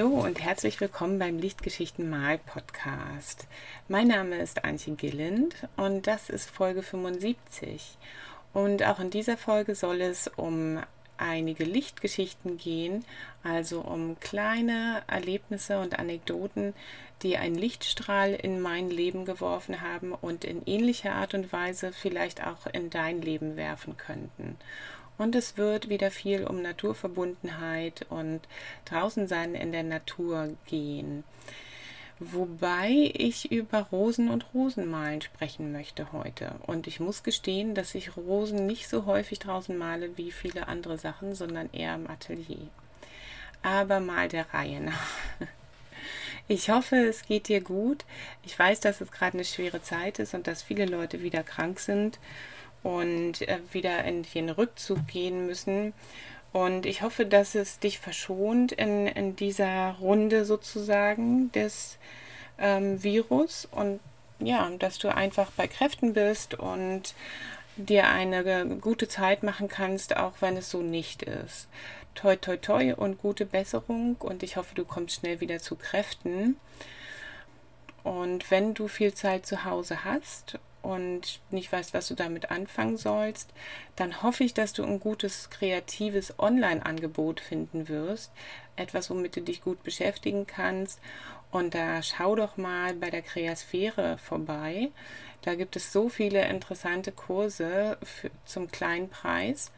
Hallo und herzlich willkommen beim Lichtgeschichten Mal Podcast. Mein Name ist Antje Gilland und das ist Folge 75. Und auch in dieser Folge soll es um einige Lichtgeschichten gehen, also um kleine Erlebnisse und Anekdoten, die einen Lichtstrahl in mein Leben geworfen haben und in ähnlicher Art und Weise vielleicht auch in dein Leben werfen könnten. Und es wird wieder viel um Naturverbundenheit und draußen sein in der Natur gehen. Wobei ich über Rosen und Rosenmalen sprechen möchte heute. Und ich muss gestehen, dass ich Rosen nicht so häufig draußen male wie viele andere Sachen, sondern eher im Atelier. Aber mal der Reihe nach. Ich hoffe, es geht dir gut. Ich weiß, dass es gerade eine schwere Zeit ist und dass viele Leute wieder krank sind und äh, wieder in den Rückzug gehen müssen. Und ich hoffe, dass es dich verschont in, in dieser Runde sozusagen des ähm, Virus und ja, dass du einfach bei Kräften bist und dir eine gute Zeit machen kannst, auch wenn es so nicht ist. Toi, toi, toi und gute Besserung und ich hoffe, du kommst schnell wieder zu Kräften. Und wenn du viel Zeit zu Hause hast und nicht weißt, was du damit anfangen sollst, dann hoffe ich, dass du ein gutes, kreatives Online-Angebot finden wirst. Etwas, womit du dich gut beschäftigen kannst. Und da schau doch mal bei der Kreasphäre vorbei. Da gibt es so viele interessante Kurse für, zum kleinen Preis.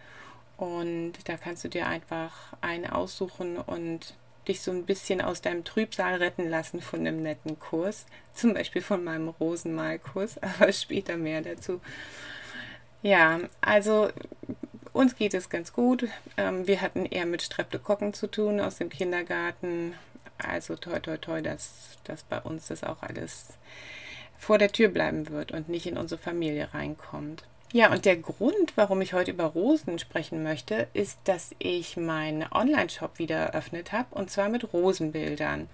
Und da kannst du dir einfach einen aussuchen und dich so ein bisschen aus deinem Trübsal retten lassen von einem netten Kurs. Zum Beispiel von meinem Rosenmalkurs, aber später mehr dazu. Ja, also uns geht es ganz gut. Ähm, wir hatten eher mit Streptokokken zu tun aus dem Kindergarten. Also toi toi toi, dass, dass bei uns das auch alles vor der Tür bleiben wird und nicht in unsere Familie reinkommt. Ja, und der Grund, warum ich heute über Rosen sprechen möchte, ist, dass ich meinen Online-Shop wieder eröffnet habe und zwar mit Rosenbildern.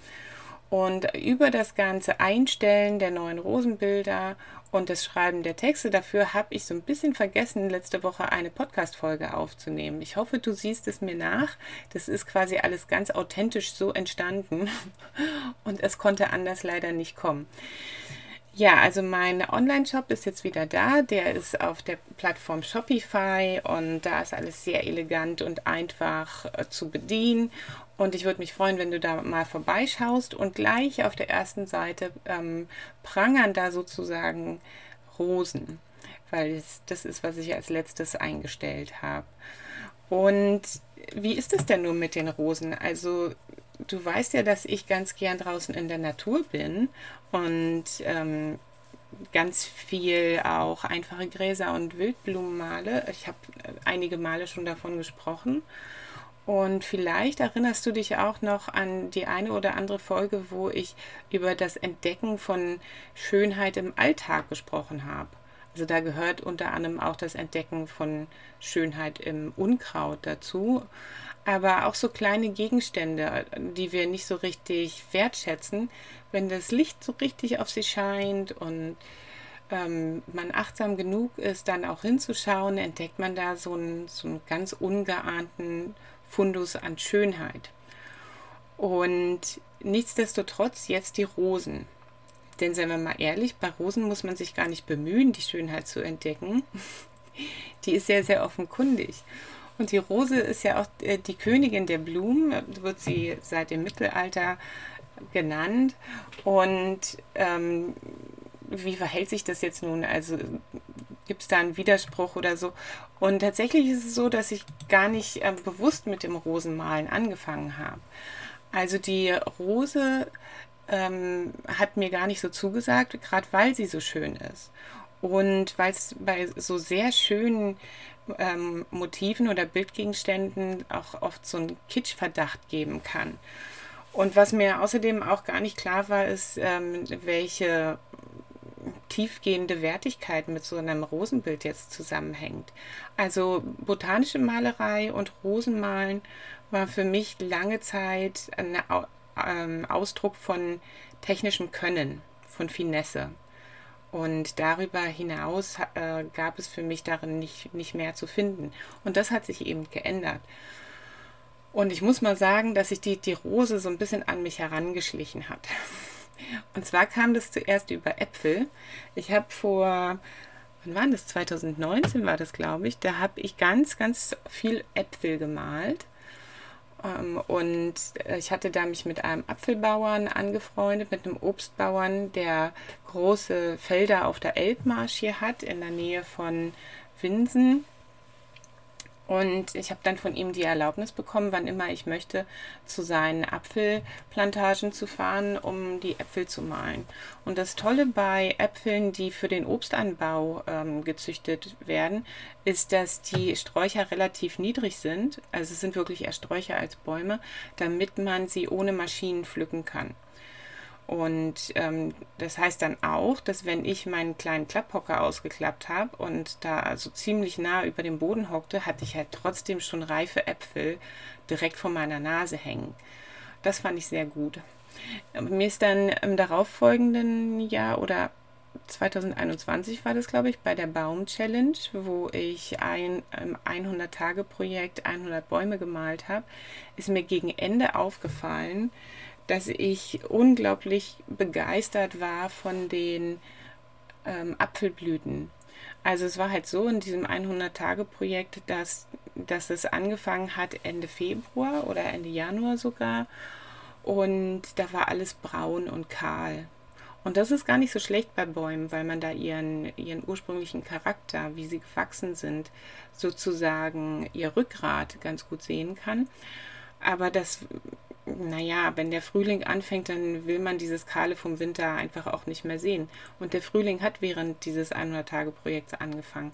Und über das ganze Einstellen der neuen Rosenbilder und das Schreiben der Texte dafür habe ich so ein bisschen vergessen, letzte Woche eine Podcast-Folge aufzunehmen. Ich hoffe, du siehst es mir nach. Das ist quasi alles ganz authentisch so entstanden und es konnte anders leider nicht kommen. Ja, also mein Online-Shop ist jetzt wieder da. Der ist auf der Plattform Shopify und da ist alles sehr elegant und einfach äh, zu bedienen. Und ich würde mich freuen, wenn du da mal vorbeischaust und gleich auf der ersten Seite ähm, prangern da sozusagen Rosen, weil es, das ist, was ich als letztes eingestellt habe. Und wie ist es denn nun mit den Rosen? Also du weißt ja, dass ich ganz gern draußen in der Natur bin und ähm, ganz viel auch einfache Gräser und Wildblumen male. Ich habe einige Male schon davon gesprochen. Und vielleicht erinnerst du dich auch noch an die eine oder andere Folge, wo ich über das Entdecken von Schönheit im Alltag gesprochen habe. Also da gehört unter anderem auch das Entdecken von Schönheit im Unkraut dazu aber auch so kleine Gegenstände, die wir nicht so richtig wertschätzen, wenn das Licht so richtig auf sie scheint und ähm, man achtsam genug ist, dann auch hinzuschauen, entdeckt man da so einen, so einen ganz ungeahnten Fundus an Schönheit. Und nichtsdestotrotz jetzt die Rosen. Denn seien wir mal ehrlich, bei Rosen muss man sich gar nicht bemühen, die Schönheit zu entdecken. Die ist sehr, sehr offenkundig. Und die Rose ist ja auch äh, die Königin der Blumen, wird sie seit dem Mittelalter genannt. Und ähm, wie verhält sich das jetzt nun? Also gibt es da einen Widerspruch oder so? Und tatsächlich ist es so, dass ich gar nicht äh, bewusst mit dem Rosenmalen angefangen habe. Also die Rose ähm, hat mir gar nicht so zugesagt, gerade weil sie so schön ist. Und weil es bei so sehr schönen ähm, Motiven oder Bildgegenständen auch oft so einen Kitschverdacht geben kann. Und was mir außerdem auch gar nicht klar war, ist, ähm, welche tiefgehende Wertigkeit mit so einem Rosenbild jetzt zusammenhängt. Also botanische Malerei und Rosenmalen war für mich lange Zeit ein ähm, Ausdruck von technischem Können, von Finesse. Und darüber hinaus äh, gab es für mich darin nicht, nicht mehr zu finden. Und das hat sich eben geändert. Und ich muss mal sagen, dass sich die, die Rose so ein bisschen an mich herangeschlichen hat. Und zwar kam das zuerst über Äpfel. Ich habe vor, wann war das? 2019 war das, glaube ich. Da habe ich ganz, ganz viel Äpfel gemalt. Ähm, und ich hatte da mich mit einem Apfelbauern angefreundet, mit einem Obstbauern, der große Felder auf der Elbmarsch hier hat, in der Nähe von Winsen. Und ich habe dann von ihm die Erlaubnis bekommen, wann immer ich möchte, zu seinen Apfelplantagen zu fahren, um die Äpfel zu malen. Und das Tolle bei Äpfeln, die für den Obstanbau ähm, gezüchtet werden, ist, dass die Sträucher relativ niedrig sind. Also es sind wirklich eher Sträucher als Bäume, damit man sie ohne Maschinen pflücken kann. Und ähm, das heißt dann auch, dass wenn ich meinen kleinen Klapphocker ausgeklappt habe und da also ziemlich nah über dem Boden hockte, hatte ich halt trotzdem schon reife Äpfel direkt vor meiner Nase hängen. Das fand ich sehr gut. Mir ist dann im darauffolgenden Jahr oder 2021 war das, glaube ich, bei der Baum Challenge, wo ich ein 100-Tage-Projekt 100 Bäume gemalt habe, ist mir gegen Ende aufgefallen, dass ich unglaublich begeistert war von den ähm, Apfelblüten. Also es war halt so in diesem 100-Tage-Projekt, dass, dass es angefangen hat Ende Februar oder Ende Januar sogar. Und da war alles braun und kahl. Und das ist gar nicht so schlecht bei Bäumen, weil man da ihren, ihren ursprünglichen Charakter, wie sie gewachsen sind, sozusagen ihr Rückgrat ganz gut sehen kann. Aber das naja, wenn der Frühling anfängt, dann will man dieses Kahle vom Winter einfach auch nicht mehr sehen. Und der Frühling hat während dieses 100-Tage-Projekts angefangen.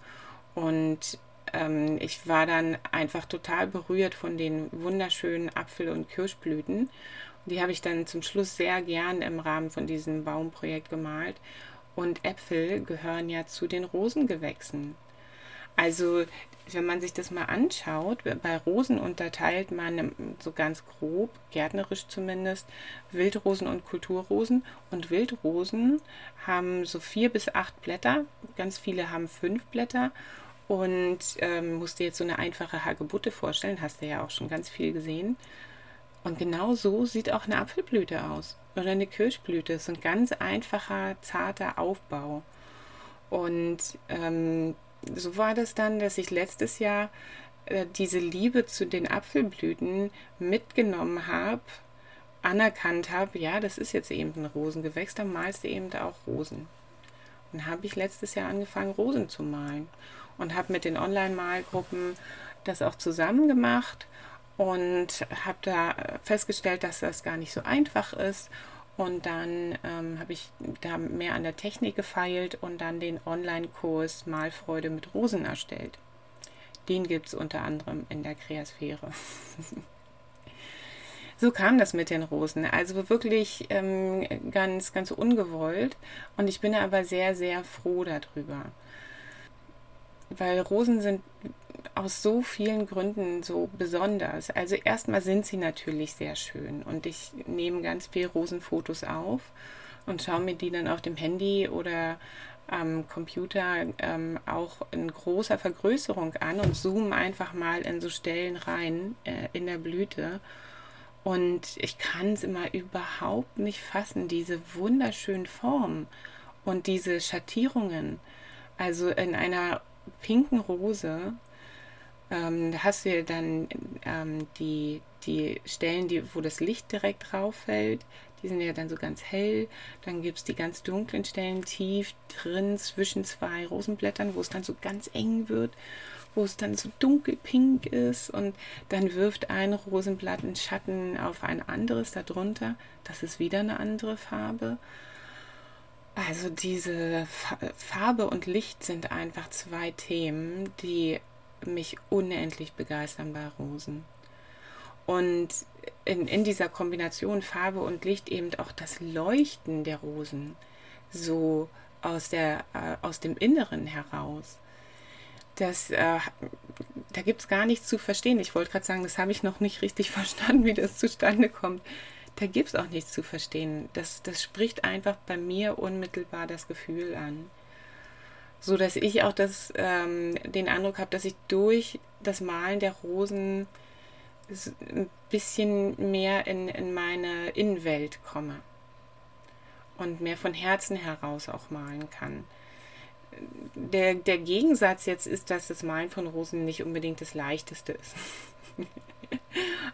Und ähm, ich war dann einfach total berührt von den wunderschönen Apfel- und Kirschblüten. Die habe ich dann zum Schluss sehr gern im Rahmen von diesem Baumprojekt gemalt. Und Äpfel gehören ja zu den Rosengewächsen. Also wenn man sich das mal anschaut, bei Rosen unterteilt man so ganz grob, gärtnerisch zumindest, Wildrosen und Kulturrosen. Und Wildrosen haben so vier bis acht Blätter, ganz viele haben fünf Blätter. Und ähm, musst dir jetzt so eine einfache Hagebutte vorstellen, hast du ja auch schon ganz viel gesehen. Und genau so sieht auch eine Apfelblüte aus oder eine Kirschblüte. Das ist ein ganz einfacher, zarter Aufbau. Und ähm, so war das dann, dass ich letztes Jahr äh, diese Liebe zu den Apfelblüten mitgenommen habe, anerkannt habe, ja, das ist jetzt eben ein Rosengewächs, dann malst du eben auch Rosen. Und habe ich letztes Jahr angefangen, Rosen zu malen und habe mit den Online-Malgruppen das auch zusammen gemacht und habe da festgestellt, dass das gar nicht so einfach ist und dann ähm, habe ich da mehr an der Technik gefeilt und dann den Online-Kurs Malfreude mit Rosen erstellt. Den gibt es unter anderem in der Kreasphäre. so kam das mit den Rosen. Also wirklich ähm, ganz, ganz ungewollt. Und ich bin aber sehr, sehr froh darüber. Weil Rosen sind aus so vielen Gründen so besonders. Also erstmal sind sie natürlich sehr schön und ich nehme ganz viel Rosenfotos auf und schaue mir die dann auf dem Handy oder am Computer ähm, auch in großer Vergrößerung an und zoome einfach mal in so Stellen rein äh, in der Blüte. Und ich kann es immer überhaupt nicht fassen, diese wunderschönen Formen und diese Schattierungen. Also in einer pinken Rose ähm, hast du ja dann ähm, die, die Stellen, die, wo das Licht direkt drauf fällt. Die sind ja dann so ganz hell. Dann gibt es die ganz dunklen Stellen tief drin zwischen zwei Rosenblättern, wo es dann so ganz eng wird, wo es dann so dunkelpink ist. Und dann wirft ein Rosenblatt einen Schatten auf ein anderes darunter. Das ist wieder eine andere Farbe. Also diese Farbe und Licht sind einfach zwei Themen, die mich unendlich begeistern bei Rosen. Und in, in dieser Kombination Farbe und Licht eben auch das Leuchten der Rosen so aus, der, äh, aus dem Inneren heraus. Das, äh, da gibt es gar nichts zu verstehen. Ich wollte gerade sagen, das habe ich noch nicht richtig verstanden, wie das zustande kommt. Da gibt es auch nichts zu verstehen. Das, das spricht einfach bei mir unmittelbar das Gefühl an so dass ich auch das, ähm, den Eindruck habe, dass ich durch das Malen der Rosen ein bisschen mehr in, in meine Innenwelt komme und mehr von Herzen heraus auch malen kann. Der, der Gegensatz jetzt ist, dass das Malen von Rosen nicht unbedingt das leichteste ist.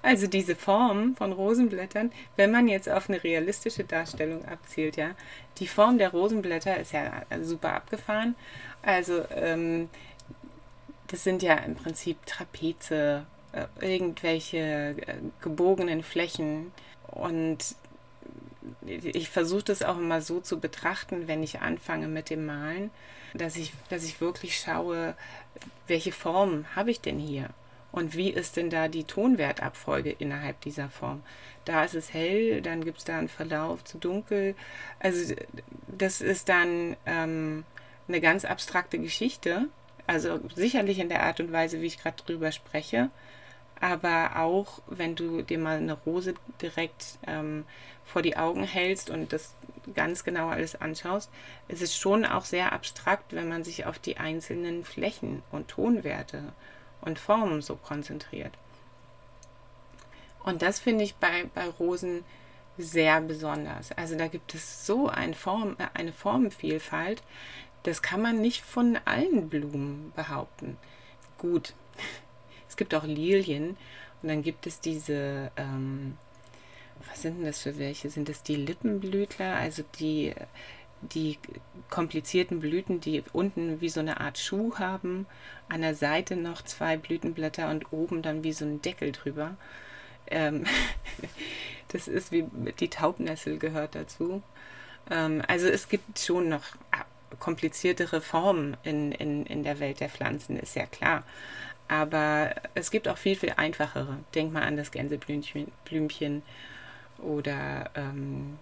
also diese Form von Rosenblättern, wenn man jetzt auf eine realistische Darstellung abzielt, ja, die Form der Rosenblätter ist ja super abgefahren. Also ähm, das sind ja im Prinzip Trapeze, äh, irgendwelche äh, gebogenen Flächen und ich versuche das auch immer so zu betrachten, wenn ich anfange mit dem Malen, dass ich, dass ich wirklich schaue, welche Form habe ich denn hier? Und wie ist denn da die Tonwertabfolge innerhalb dieser Form? Da ist es hell, dann gibt es da einen Verlauf zu dunkel. Also das ist dann ähm, eine ganz abstrakte Geschichte. Also sicherlich in der Art und Weise, wie ich gerade drüber spreche aber auch wenn du dir mal eine Rose direkt ähm, vor die Augen hältst und das ganz genau alles anschaust, ist es schon auch sehr abstrakt, wenn man sich auf die einzelnen Flächen und Tonwerte und Formen so konzentriert. Und das finde ich bei, bei Rosen sehr besonders. Also da gibt es so ein Form, eine Formenvielfalt, das kann man nicht von allen Blumen behaupten. Gut, es gibt auch Lilien und dann gibt es diese, ähm, was sind denn das für welche? Sind das die Lippenblütler, also die, die komplizierten Blüten, die unten wie so eine Art Schuh haben, an der Seite noch zwei Blütenblätter und oben dann wie so ein Deckel drüber. Ähm das ist wie die Taubnessel gehört dazu. Ähm, also es gibt schon noch kompliziertere Formen in, in, in der Welt der Pflanzen, ist ja klar. Aber es gibt auch viel, viel einfachere. Denk mal an das Gänseblümchen oder ähm,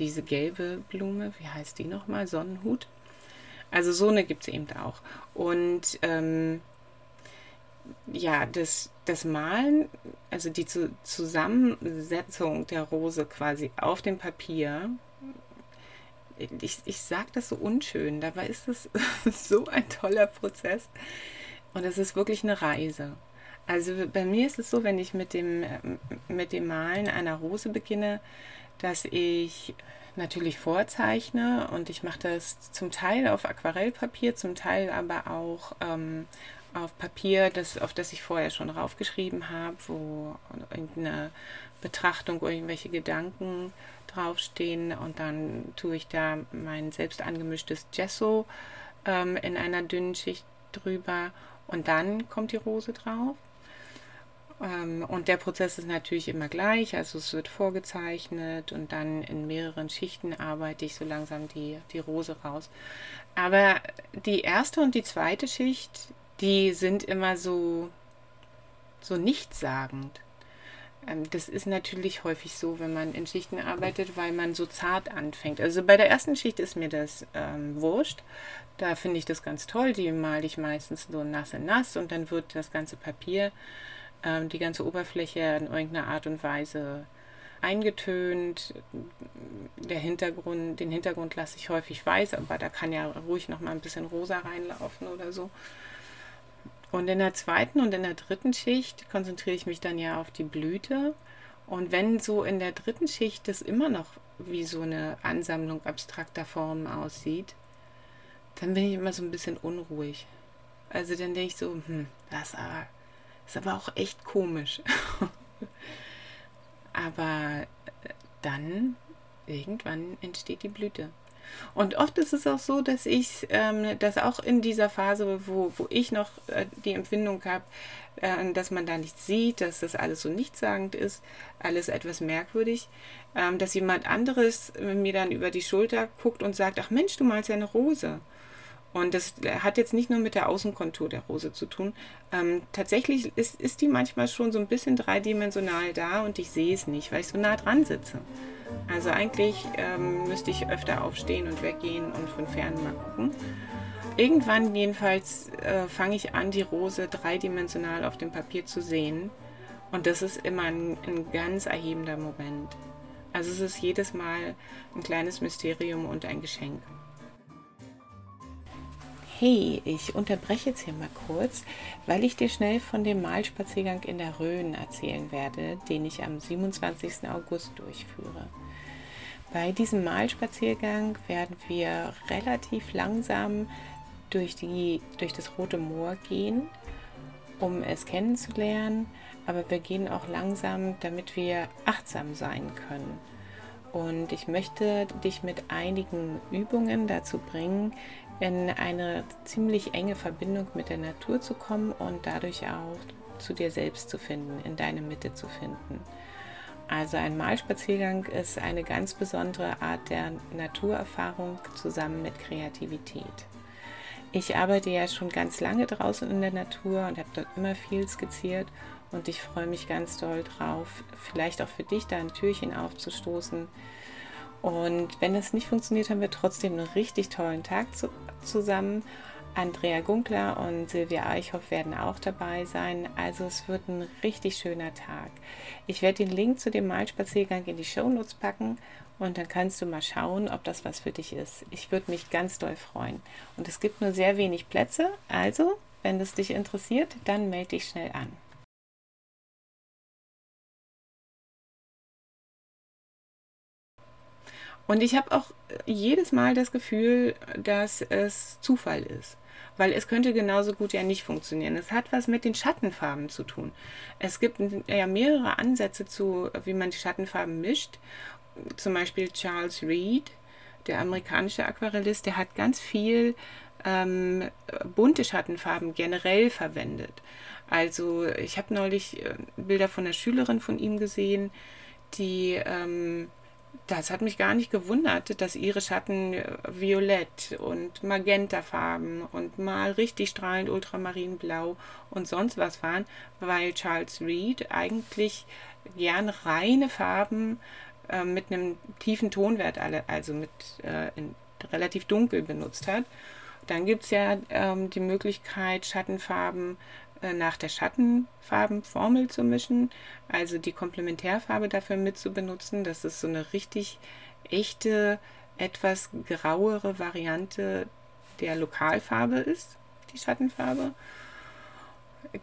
diese gelbe Blume, wie heißt die nochmal? Sonnenhut. Also so eine gibt es eben auch. Und ähm, ja, das, das Malen, also die Zusammensetzung der Rose quasi auf dem Papier, ich, ich sage das so unschön, dabei ist es so ein toller Prozess. Und es ist wirklich eine Reise. Also bei mir ist es so, wenn ich mit dem, mit dem Malen einer Rose beginne, dass ich natürlich vorzeichne und ich mache das zum Teil auf Aquarellpapier, zum Teil aber auch ähm, auf Papier, das, auf das ich vorher schon raufgeschrieben habe, wo irgendeine Betrachtung, irgendwelche Gedanken draufstehen und dann tue ich da mein selbst angemischtes Gesso ähm, in einer dünnen Schicht drüber und dann kommt die Rose drauf. Ähm, und der Prozess ist natürlich immer gleich, also es wird vorgezeichnet und dann in mehreren Schichten arbeite ich so langsam die, die Rose raus. Aber die erste und die zweite Schicht, die sind immer so, so nichtssagend. Ähm, das ist natürlich häufig so, wenn man in Schichten arbeitet, weil man so zart anfängt. Also bei der ersten Schicht ist mir das ähm, wurscht. Da finde ich das ganz toll. Die male ich meistens so nass in nass und dann wird das ganze Papier, ähm, die ganze Oberfläche in irgendeiner Art und Weise eingetönt. Der Hintergrund, den Hintergrund lasse ich häufig weiß, aber da kann ja ruhig noch mal ein bisschen rosa reinlaufen oder so. Und in der zweiten und in der dritten Schicht konzentriere ich mich dann ja auf die Blüte. Und wenn so in der dritten Schicht das immer noch wie so eine Ansammlung abstrakter Formen aussieht, dann bin ich immer so ein bisschen unruhig. Also dann denke ich so, hm, das ist aber auch echt komisch. aber dann irgendwann entsteht die Blüte. Und oft ist es auch so, dass ich, ähm, dass auch in dieser Phase, wo, wo ich noch äh, die Empfindung habe, äh, dass man da nichts sieht, dass das alles so nichtssagend ist, alles etwas merkwürdig, ähm, dass jemand anderes mir dann über die Schulter guckt und sagt, ach Mensch, du malst ja eine Rose. Und das hat jetzt nicht nur mit der Außenkontur der Rose zu tun. Ähm, tatsächlich ist, ist die manchmal schon so ein bisschen dreidimensional da und ich sehe es nicht, weil ich so nah dran sitze. Also eigentlich ähm, müsste ich öfter aufstehen und weggehen und von fern mal gucken. Irgendwann jedenfalls äh, fange ich an, die Rose dreidimensional auf dem Papier zu sehen. Und das ist immer ein, ein ganz erhebender Moment. Also es ist jedes Mal ein kleines Mysterium und ein Geschenk. Hey, ich unterbreche jetzt hier mal kurz, weil ich dir schnell von dem Malspaziergang in der Rhön erzählen werde, den ich am 27. August durchführe. Bei diesem Malspaziergang werden wir relativ langsam durch, die, durch das Rote Moor gehen, um es kennenzulernen, aber wir gehen auch langsam, damit wir achtsam sein können. Und ich möchte dich mit einigen Übungen dazu bringen, in eine ziemlich enge Verbindung mit der Natur zu kommen und dadurch auch zu dir selbst zu finden, in deine Mitte zu finden. Also ein Malspaziergang ist eine ganz besondere Art der Naturerfahrung zusammen mit Kreativität. Ich arbeite ja schon ganz lange draußen in der Natur und habe dort immer viel skizziert und ich freue mich ganz doll drauf, vielleicht auch für dich da ein Türchen aufzustoßen. Und wenn das nicht funktioniert, haben wir trotzdem einen richtig tollen Tag zu, zusammen. Andrea Gunkler und Silvia Eichhoff werden auch dabei sein. Also es wird ein richtig schöner Tag. Ich werde den Link zu dem Malspaziergang in die Shownotes packen und dann kannst du mal schauen, ob das was für dich ist. Ich würde mich ganz doll freuen. Und es gibt nur sehr wenig Plätze. Also, wenn es dich interessiert, dann melde dich schnell an. Und ich habe auch jedes Mal das Gefühl, dass es Zufall ist. Weil es könnte genauso gut ja nicht funktionieren. Es hat was mit den Schattenfarben zu tun. Es gibt ja mehrere Ansätze zu, wie man die Schattenfarben mischt. Zum Beispiel Charles Reed, der amerikanische Aquarellist, der hat ganz viel ähm, bunte Schattenfarben generell verwendet. Also ich habe neulich äh, Bilder von einer Schülerin von ihm gesehen, die ähm, das hat mich gar nicht gewundert, dass ihre Schatten äh, violett und magentafarben und mal richtig strahlend ultramarinblau und sonst was waren, weil Charles Reed eigentlich gern reine Farben äh, mit einem tiefen Tonwert, also mit äh, relativ dunkel benutzt hat. Dann gibt es ja ähm, die Möglichkeit, Schattenfarben nach der Schattenfarbenformel zu mischen, also die Komplementärfarbe dafür mit zu benutzen. Das ist so eine richtig echte, etwas grauere Variante der Lokalfarbe ist, die Schattenfarbe.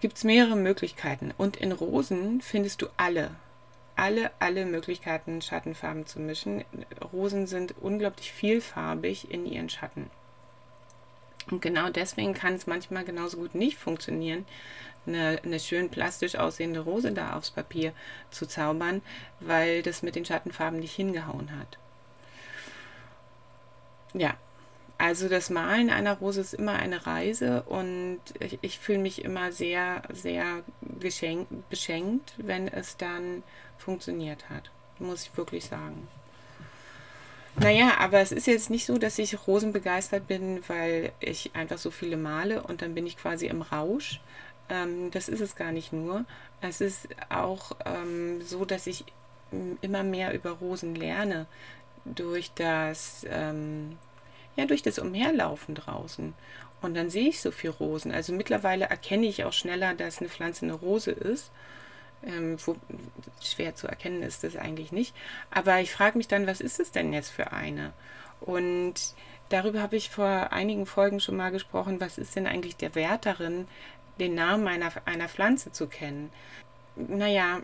Gibt es mehrere Möglichkeiten. Und in Rosen findest du alle, alle, alle Möglichkeiten, Schattenfarben zu mischen. Rosen sind unglaublich vielfarbig in ihren Schatten. Und genau deswegen kann es manchmal genauso gut nicht funktionieren, eine, eine schön plastisch aussehende Rose da aufs Papier zu zaubern, weil das mit den Schattenfarben nicht hingehauen hat. Ja, also das Malen einer Rose ist immer eine Reise und ich, ich fühle mich immer sehr, sehr geschenkt, beschenkt, wenn es dann funktioniert hat, muss ich wirklich sagen. Naja, aber es ist jetzt nicht so, dass ich rosenbegeistert bin, weil ich einfach so viele male und dann bin ich quasi im Rausch. Ähm, das ist es gar nicht nur. Es ist auch ähm, so, dass ich immer mehr über Rosen lerne durch das, ähm, ja, durch das Umherlaufen draußen. Und dann sehe ich so viel Rosen. Also mittlerweile erkenne ich auch schneller, dass eine Pflanze eine Rose ist ähm, wo, schwer zu erkennen ist das eigentlich nicht. Aber ich frage mich dann, was ist es denn jetzt für eine? Und darüber habe ich vor einigen Folgen schon mal gesprochen. Was ist denn eigentlich der Wert darin, den Namen einer, einer Pflanze zu kennen? Naja,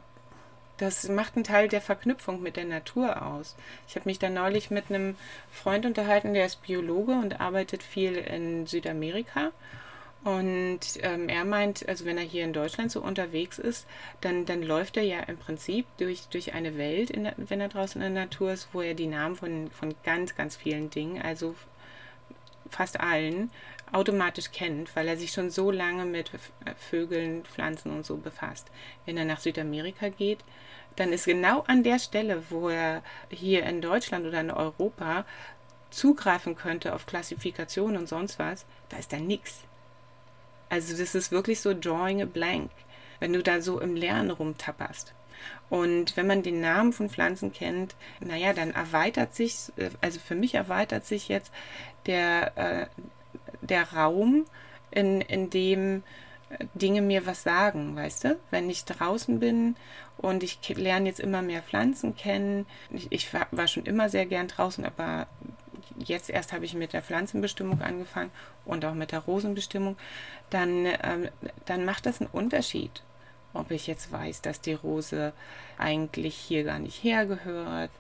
das macht einen Teil der Verknüpfung mit der Natur aus. Ich habe mich da neulich mit einem Freund unterhalten, der ist Biologe und arbeitet viel in Südamerika. Und ähm, er meint, also wenn er hier in Deutschland so unterwegs ist, dann, dann läuft er ja im Prinzip durch, durch eine Welt, der, wenn er draußen in der Natur ist, wo er die Namen von, von ganz, ganz vielen Dingen, also fast allen, automatisch kennt, weil er sich schon so lange mit Vögeln, Pflanzen und so befasst. Wenn er nach Südamerika geht, dann ist genau an der Stelle, wo er hier in Deutschland oder in Europa zugreifen könnte auf Klassifikation und sonst was, da ist da nichts also das ist wirklich so drawing a blank, wenn du da so im Lernen rumtapperst. Und wenn man den Namen von Pflanzen kennt, naja, dann erweitert sich, also für mich erweitert sich jetzt der, äh, der Raum, in, in dem Dinge mir was sagen, weißt du? Wenn ich draußen bin und ich lerne jetzt immer mehr Pflanzen kennen, ich, ich war schon immer sehr gern draußen, aber jetzt erst habe ich mit der Pflanzenbestimmung angefangen und auch mit der Rosenbestimmung, dann, ähm, dann macht das einen Unterschied, ob ich jetzt weiß, dass die Rose eigentlich hier gar nicht hergehört,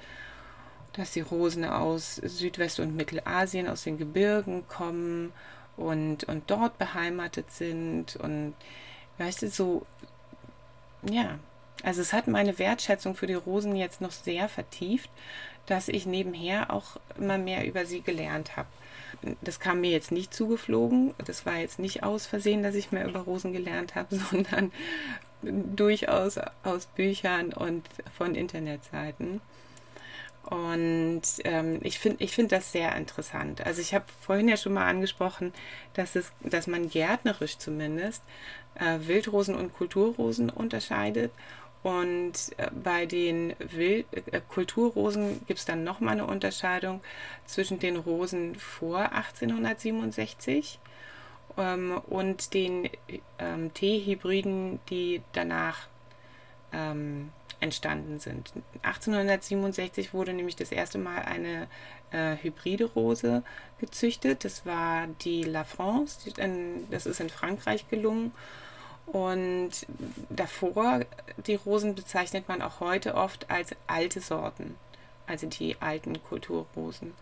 dass die Rosen aus Südwest- und Mittelasien, aus den Gebirgen kommen und, und dort beheimatet sind und weißt du, so, ja, also es hat meine Wertschätzung für die Rosen jetzt noch sehr vertieft, dass ich nebenher auch immer mehr über sie gelernt habe. Das kam mir jetzt nicht zugeflogen. Das war jetzt nicht aus Versehen, dass ich mehr über Rosen gelernt habe, sondern durchaus aus Büchern und von Internetseiten. Und ähm, ich finde ich find das sehr interessant. Also ich habe vorhin ja schon mal angesprochen, dass, es, dass man gärtnerisch zumindest äh, Wildrosen und Kulturrosen unterscheidet. Und äh, bei den Wild äh, Kulturrosen gibt es dann nochmal eine Unterscheidung zwischen den Rosen vor 1867 ähm, und den ähm, Teehybriden, die danach ähm, entstanden sind. 1867 wurde nämlich das erste Mal eine äh, hybride Rose gezüchtet. Das war die La France. Das ist in Frankreich gelungen. Und davor, die Rosen bezeichnet man auch heute oft als alte Sorten, also die alten Kulturrosen.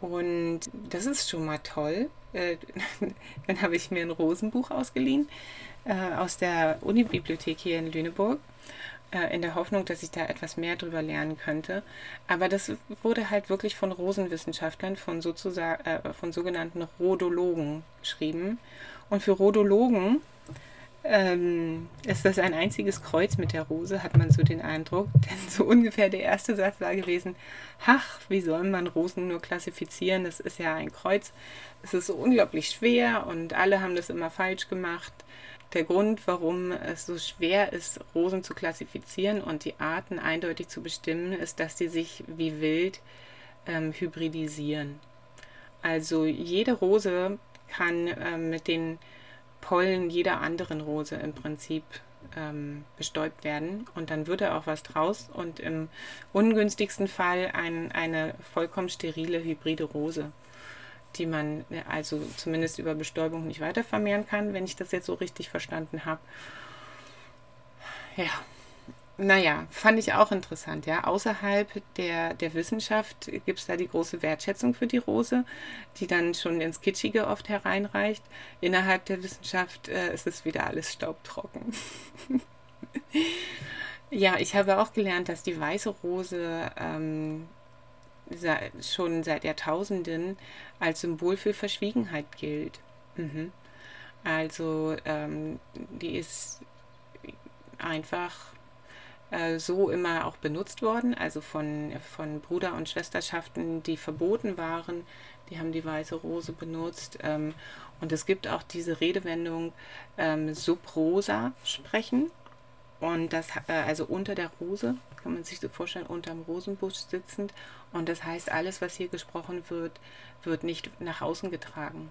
Und das ist schon mal toll. Äh, dann habe ich mir ein Rosenbuch ausgeliehen äh, aus der Unibibliothek hier in Lüneburg äh, in der Hoffnung, dass ich da etwas mehr drüber lernen könnte. Aber das wurde halt wirklich von Rosenwissenschaftlern, von, sozusagen, von sogenannten Rhodologen geschrieben. Und für Rhodologen ähm, ist das ein einziges Kreuz mit der Rose, hat man so den Eindruck. Denn so ungefähr der erste Satz war gewesen, ach, wie soll man Rosen nur klassifizieren? Das ist ja ein Kreuz. Es ist so unglaublich schwer und alle haben das immer falsch gemacht. Der Grund, warum es so schwer ist, Rosen zu klassifizieren und die Arten eindeutig zu bestimmen, ist, dass sie sich wie wild ähm, hybridisieren. Also jede Rose kann ähm, mit den Pollen jeder anderen Rose im Prinzip ähm, bestäubt werden und dann würde auch was draus und im ungünstigsten Fall ein, eine vollkommen sterile hybride Rose, die man äh, also zumindest über Bestäubung nicht weiter vermehren kann, wenn ich das jetzt so richtig verstanden habe. Ja, naja, fand ich auch interessant, ja. Außerhalb der, der Wissenschaft gibt es da die große Wertschätzung für die Rose, die dann schon ins Kitschige oft hereinreicht. Innerhalb der Wissenschaft äh, ist es wieder alles staubtrocken. ja, ich habe auch gelernt, dass die weiße Rose ähm, schon seit Jahrtausenden als Symbol für Verschwiegenheit gilt. Mhm. Also ähm, die ist einfach äh, so immer auch benutzt worden, also von, von Bruder- und Schwesterschaften, die verboten waren, die haben die weiße Rose benutzt. Ähm, und es gibt auch diese Redewendung ähm, Subrosa sprechen. Und das, äh, also unter der Rose, kann man sich so vorstellen, unterm Rosenbusch sitzend. Und das heißt, alles, was hier gesprochen wird, wird nicht nach außen getragen.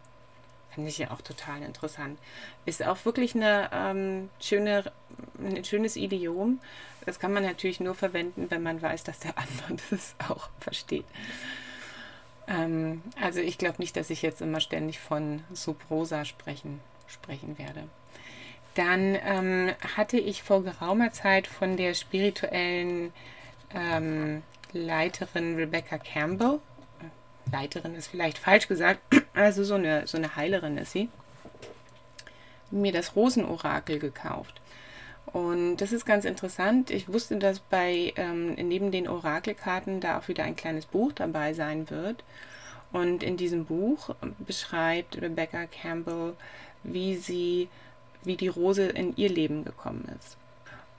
Finde ich ja auch total interessant. Ist auch wirklich eine, ähm, schöne, ein schönes Idiom. Das kann man natürlich nur verwenden, wenn man weiß, dass der andere das auch versteht. Ähm, also ich glaube nicht, dass ich jetzt immer ständig von Subrosa sprechen, sprechen werde. Dann ähm, hatte ich vor geraumer Zeit von der spirituellen ähm, Leiterin Rebecca Campbell Leiterin ist vielleicht falsch gesagt, also so eine, so eine Heilerin ist sie, mir das Rosenorakel gekauft. Und das ist ganz interessant. Ich wusste, dass bei ähm, neben den Orakelkarten da auch wieder ein kleines Buch dabei sein wird. Und in diesem Buch beschreibt Rebecca Campbell, wie sie, wie die Rose in ihr Leben gekommen ist.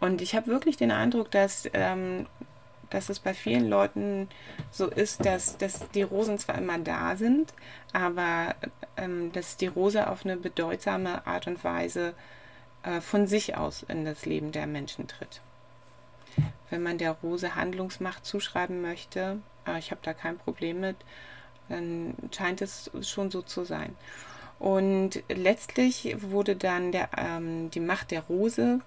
Und ich habe wirklich den Eindruck, dass ähm, dass es bei vielen Leuten so ist, dass, dass die Rosen zwar immer da sind, aber ähm, dass die Rose auf eine bedeutsame Art und Weise äh, von sich aus in das Leben der Menschen tritt. Wenn man der Rose Handlungsmacht zuschreiben möchte, äh, ich habe da kein Problem mit, dann scheint es schon so zu sein. Und letztlich wurde dann der, ähm, die Macht der Rose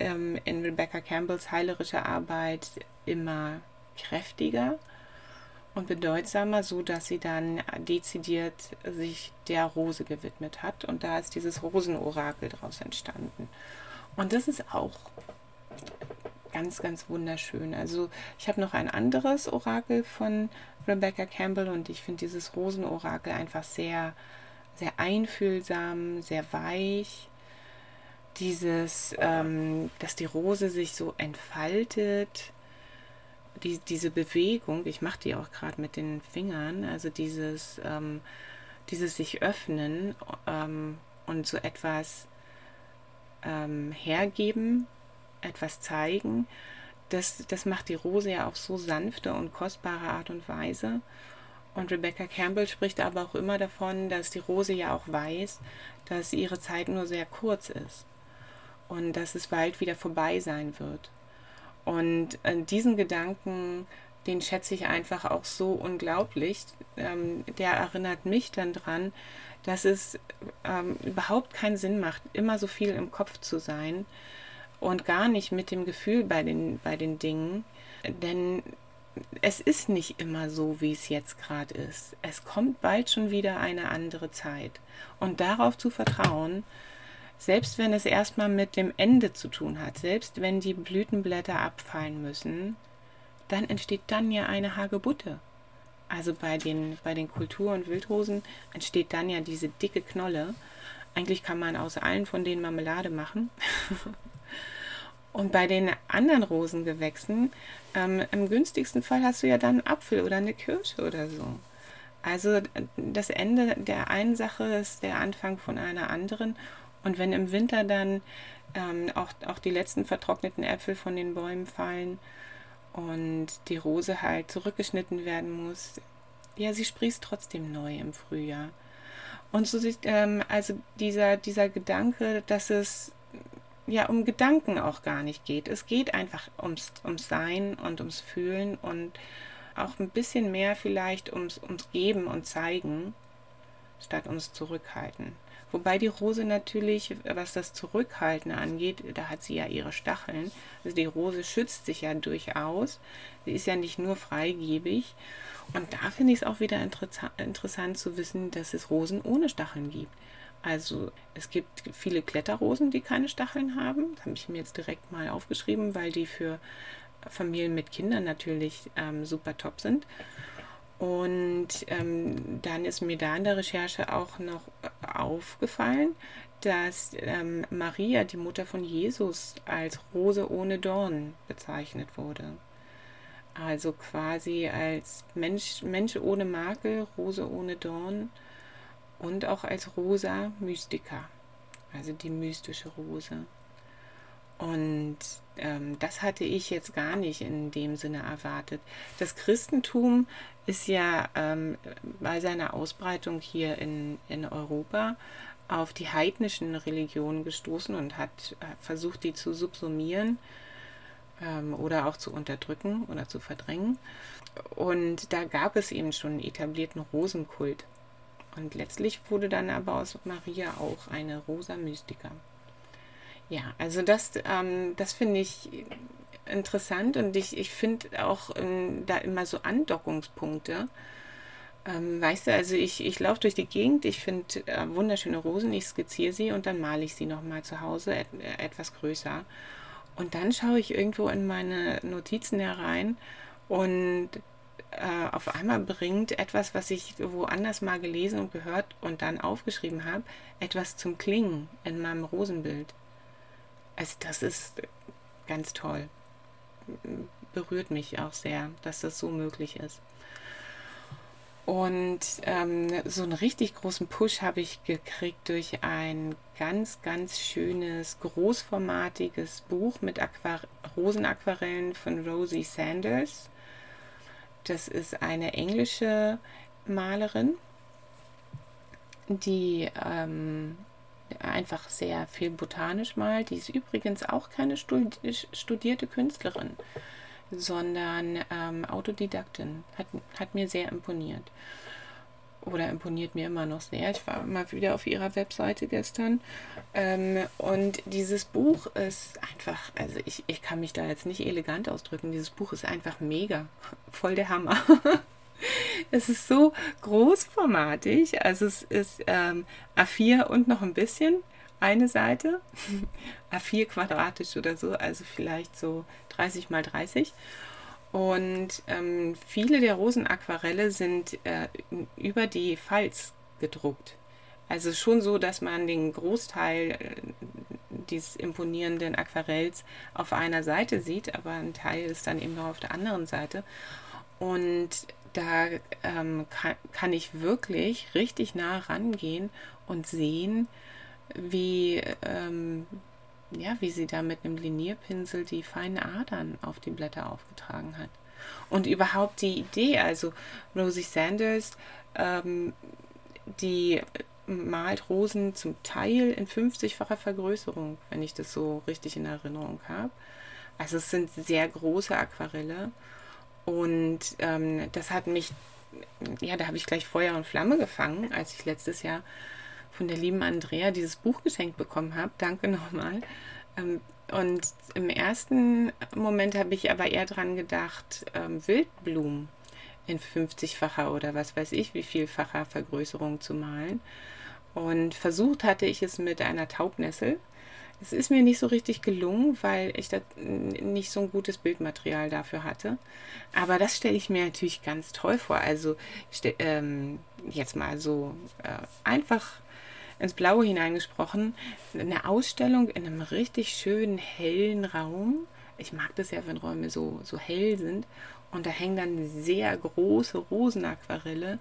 ähm, in Rebecca Campbells heilerischer Arbeit immer kräftiger. und bedeutsamer, so dass sie dann dezidiert sich der Rose gewidmet hat. Und da ist dieses Rosenorakel daraus entstanden. Und das ist auch ganz, ganz wunderschön. Also ich habe noch ein anderes Orakel von Rebecca Campbell und ich finde dieses Rosenorakel einfach sehr, sehr einfühlsam, sehr weich. Dieses, ähm, dass die Rose sich so entfaltet, die, diese Bewegung, ich mache die auch gerade mit den Fingern, also dieses, ähm, dieses sich öffnen ähm, und so etwas ähm, hergeben, etwas zeigen, das, das macht die Rose ja auf so sanfte und kostbare Art und Weise. Und Rebecca Campbell spricht aber auch immer davon, dass die Rose ja auch weiß, dass ihre Zeit nur sehr kurz ist und dass es bald wieder vorbei sein wird. Und äh, diesen Gedanken, den schätze ich einfach auch so unglaublich. Ähm, der erinnert mich dann dran, dass es ähm, überhaupt keinen Sinn macht, immer so viel im Kopf zu sein und gar nicht mit dem Gefühl bei den, bei den Dingen. Denn es ist nicht immer so, wie es jetzt gerade ist. Es kommt bald schon wieder eine andere Zeit. Und darauf zu vertrauen, selbst wenn es erstmal mit dem Ende zu tun hat, selbst wenn die Blütenblätter abfallen müssen, dann entsteht dann ja eine Hagebutte. Also bei den, bei den Kultur- und Wildrosen entsteht dann ja diese dicke Knolle. Eigentlich kann man aus allen von denen Marmelade machen. Und bei den anderen Rosengewächsen, ähm, im günstigsten Fall hast du ja dann einen Apfel oder eine Kirsche oder so. Also das Ende der einen Sache ist der Anfang von einer anderen. Und wenn im Winter dann ähm, auch, auch die letzten vertrockneten Äpfel von den Bäumen fallen und die Rose halt zurückgeschnitten werden muss, ja, sie sprießt trotzdem neu im Frühjahr. Und so sieht, ähm, also dieser, dieser Gedanke, dass es ja um Gedanken auch gar nicht geht. Es geht einfach ums, ums Sein und ums Fühlen und auch ein bisschen mehr vielleicht ums, ums Geben und Zeigen, statt ums Zurückhalten. Wobei die Rose natürlich, was das Zurückhalten angeht, da hat sie ja ihre Stacheln. Also die Rose schützt sich ja durchaus. Sie ist ja nicht nur freigebig. Und da finde ich es auch wieder interessant zu wissen, dass es Rosen ohne Stacheln gibt. Also es gibt viele Kletterrosen, die keine Stacheln haben. Das habe ich mir jetzt direkt mal aufgeschrieben, weil die für Familien mit Kindern natürlich ähm, super top sind. Und ähm, dann ist mir da in der Recherche auch noch aufgefallen, dass ähm, Maria, die Mutter von Jesus, als Rose ohne Dorn bezeichnet wurde. Also quasi als Mensch, Mensch ohne Makel, Rose ohne Dorn und auch als Rosa Mystica, also die mystische Rose. Und ähm, das hatte ich jetzt gar nicht in dem Sinne erwartet. Das Christentum ist ja ähm, bei seiner Ausbreitung hier in, in Europa auf die heidnischen Religionen gestoßen und hat äh, versucht, die zu subsumieren ähm, oder auch zu unterdrücken oder zu verdrängen. Und da gab es eben schon einen etablierten Rosenkult. Und letztlich wurde dann aber aus Maria auch eine Rosa Mystica. Ja, also das, ähm, das finde ich interessant und ich, ich finde auch ähm, da immer so Andockungspunkte. Ähm, weißt du, also ich, ich laufe durch die Gegend, ich finde äh, wunderschöne Rosen, ich skizziere sie und dann male ich sie nochmal zu Hause et, äh, etwas größer. Und dann schaue ich irgendwo in meine Notizen herein und äh, auf einmal bringt etwas, was ich woanders mal gelesen und gehört und dann aufgeschrieben habe, etwas zum Klingen in meinem Rosenbild. Also das ist ganz toll. Berührt mich auch sehr, dass das so möglich ist. Und ähm, so einen richtig großen Push habe ich gekriegt durch ein ganz, ganz schönes, großformatiges Buch mit Aquar Rosenaquarellen von Rosie Sanders. Das ist eine englische Malerin, die ähm, einfach sehr viel botanisch malt. Die ist übrigens auch keine studierte Künstlerin, sondern ähm, Autodidaktin. Hat, hat mir sehr imponiert. Oder imponiert mir immer noch sehr. Ich war mal wieder auf ihrer Webseite gestern. Ähm, und dieses Buch ist einfach, also ich, ich kann mich da jetzt nicht elegant ausdrücken. Dieses Buch ist einfach mega. Voll der Hammer. es ist so großformatig. Also es ist ähm, A4 und noch ein bisschen eine Seite. A4 quadratisch oder so, also vielleicht so 30 mal 30. Und ähm, viele der Rosenaquarelle sind äh, über die Falz gedruckt. Also schon so, dass man den Großteil äh, dieses imponierenden Aquarells auf einer Seite sieht, aber ein Teil ist dann eben noch auf der anderen Seite. Und da ähm, kann, kann ich wirklich richtig nah rangehen und sehen, wie, ähm, ja, wie sie da mit einem Linierpinsel die feinen Adern auf die Blätter aufgetragen hat. Und überhaupt die Idee, also Rosie Sanders, ähm, die malt Rosen zum Teil in 50-facher Vergrößerung, wenn ich das so richtig in Erinnerung habe. Also es sind sehr große Aquarelle und ähm, das hat mich, ja, da habe ich gleich Feuer und Flamme gefangen, als ich letztes Jahr von der lieben Andrea dieses Buch geschenkt bekommen habe. Danke nochmal. Ähm, und im ersten Moment habe ich aber eher dran gedacht, ähm, Wildblumen in 50-facher oder was weiß ich, wie vielfacher Vergrößerung zu malen. Und versucht hatte ich es mit einer Taubnessel. Es ist mir nicht so richtig gelungen, weil ich da nicht so ein gutes Bildmaterial dafür hatte. Aber das stelle ich mir natürlich ganz toll vor. Also ähm, jetzt mal so äh, einfach ins Blaue hineingesprochen, eine Ausstellung in einem richtig schönen, hellen Raum. Ich mag das ja, wenn Räume so, so hell sind. Und da hängen dann sehr große Rosenaquarelle.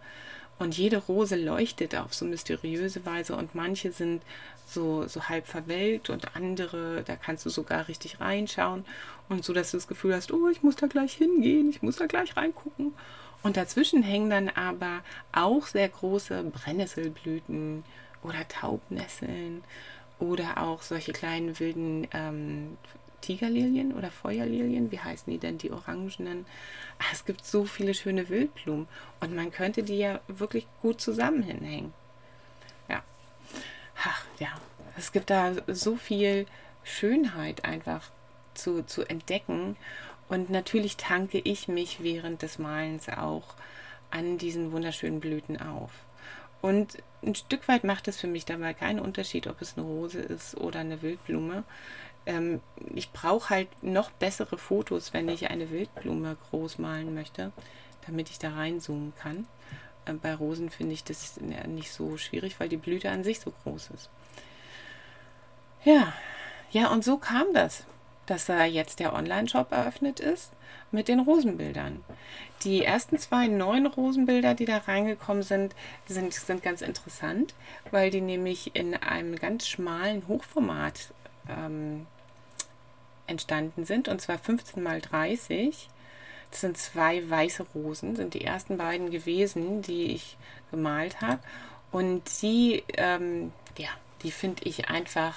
Und jede Rose leuchtet auf so mysteriöse Weise. Und manche sind so, so halb verwelkt und andere, da kannst du sogar richtig reinschauen. Und so, dass du das Gefühl hast, oh, ich muss da gleich hingehen, ich muss da gleich reingucken. Und dazwischen hängen dann aber auch sehr große Brennnesselblüten, oder Taubnesseln oder auch solche kleinen wilden ähm, Tigerlilien oder Feuerlilien, wie heißen die denn, die orangenen? Ach, es gibt so viele schöne Wildblumen und man könnte die ja wirklich gut zusammen hinhängen. Ja. Ach, ja. Es gibt da so viel Schönheit einfach zu, zu entdecken und natürlich tanke ich mich während des Malens auch an diesen wunderschönen Blüten auf. Und ein Stück weit macht es für mich dabei keinen Unterschied, ob es eine Rose ist oder eine Wildblume. Ähm, ich brauche halt noch bessere Fotos, wenn ich eine Wildblume groß malen möchte, damit ich da reinzoomen kann. Äh, bei Rosen finde ich das nicht so schwierig, weil die Blüte an sich so groß ist. Ja, ja, und so kam das, dass da jetzt der Online-Shop eröffnet ist mit den Rosenbildern. Die ersten zwei neuen Rosenbilder, die da reingekommen sind, sind, sind ganz interessant, weil die nämlich in einem ganz schmalen Hochformat ähm, entstanden sind, und zwar 15 mal 30. Das sind zwei weiße Rosen, sind die ersten beiden gewesen, die ich gemalt habe. Und die, ähm, ja, die finde ich einfach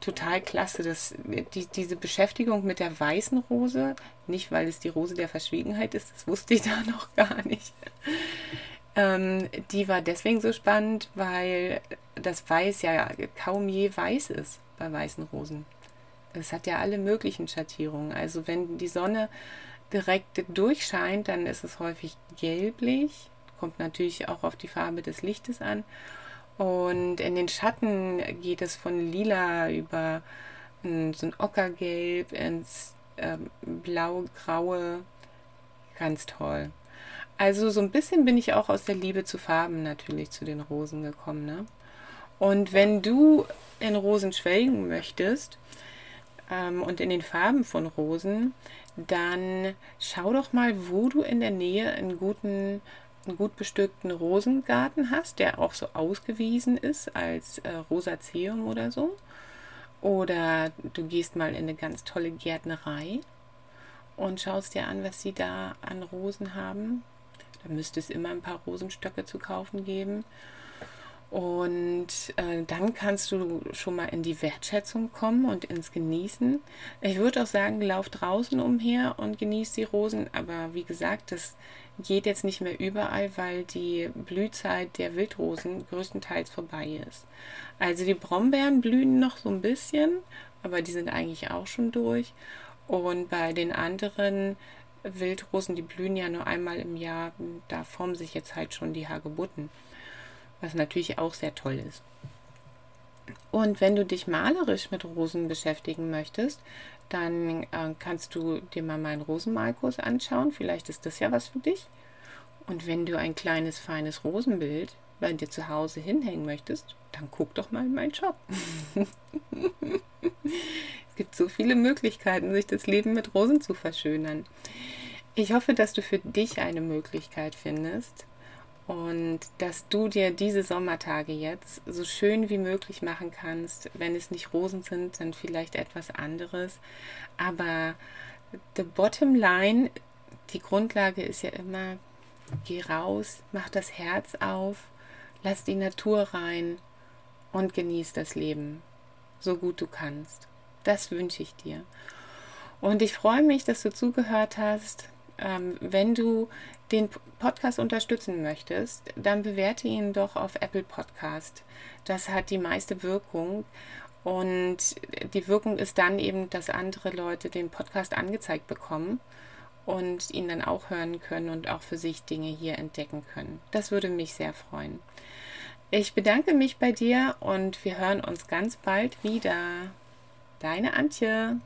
total klasse. dass die, diese Beschäftigung mit der weißen Rose, nicht weil es die Rose der Verschwiegenheit ist, das wusste ich da noch gar nicht. Ähm, die war deswegen so spannend, weil das Weiß ja kaum je weiß ist bei weißen Rosen. Es hat ja alle möglichen Schattierungen. Also wenn die Sonne direkt durchscheint, dann ist es häufig gelblich. Kommt natürlich auch auf die Farbe des Lichtes an. Und in den Schatten geht es von lila über hm, so ein Ockergelb ins äh, blau-graue. Ganz toll. Also so ein bisschen bin ich auch aus der Liebe zu Farben natürlich zu den Rosen gekommen. Ne? Und wenn du in Rosen schwelgen möchtest ähm, und in den Farben von Rosen, dann schau doch mal, wo du in der Nähe einen guten einen gut bestückten Rosengarten hast, der auch so ausgewiesen ist als äh, Rosaceum oder so. Oder du gehst mal in eine ganz tolle Gärtnerei und schaust dir an, was sie da an Rosen haben. Da müsste es immer ein paar Rosenstöcke zu kaufen geben. Und äh, dann kannst du schon mal in die Wertschätzung kommen und ins Genießen. Ich würde auch sagen, lauf draußen umher und genieß die Rosen. Aber wie gesagt, das geht jetzt nicht mehr überall, weil die Blühzeit der Wildrosen größtenteils vorbei ist. Also die Brombeeren blühen noch so ein bisschen, aber die sind eigentlich auch schon durch. Und bei den anderen Wildrosen, die blühen ja nur einmal im Jahr. Da formen sich jetzt halt schon die Hagebutten, was natürlich auch sehr toll ist. Und wenn du dich malerisch mit Rosen beschäftigen möchtest, dann äh, kannst du dir mal meinen Rosenmalkurs anschauen. Vielleicht ist das ja was für dich. Und wenn du ein kleines, feines Rosenbild bei dir zu Hause hinhängen möchtest, dann guck doch mal in meinen Shop. es gibt so viele Möglichkeiten, sich das Leben mit Rosen zu verschönern. Ich hoffe, dass du für dich eine Möglichkeit findest und dass du dir diese Sommertage jetzt so schön wie möglich machen kannst. Wenn es nicht Rosen sind, dann vielleicht etwas anderes. Aber the bottom line, die Grundlage ist ja immer, geh raus, mach das Herz auf, lass die Natur rein und genieß das Leben, so gut du kannst. Das wünsche ich dir. Und ich freue mich, dass du zugehört hast. Ähm, wenn du den Podcast unterstützen möchtest, dann bewerte ihn doch auf Apple Podcast. Das hat die meiste Wirkung. Und die Wirkung ist dann eben, dass andere Leute den Podcast angezeigt bekommen und ihn dann auch hören können und auch für sich Dinge hier entdecken können. Das würde mich sehr freuen. Ich bedanke mich bei dir und wir hören uns ganz bald wieder. Deine Antje.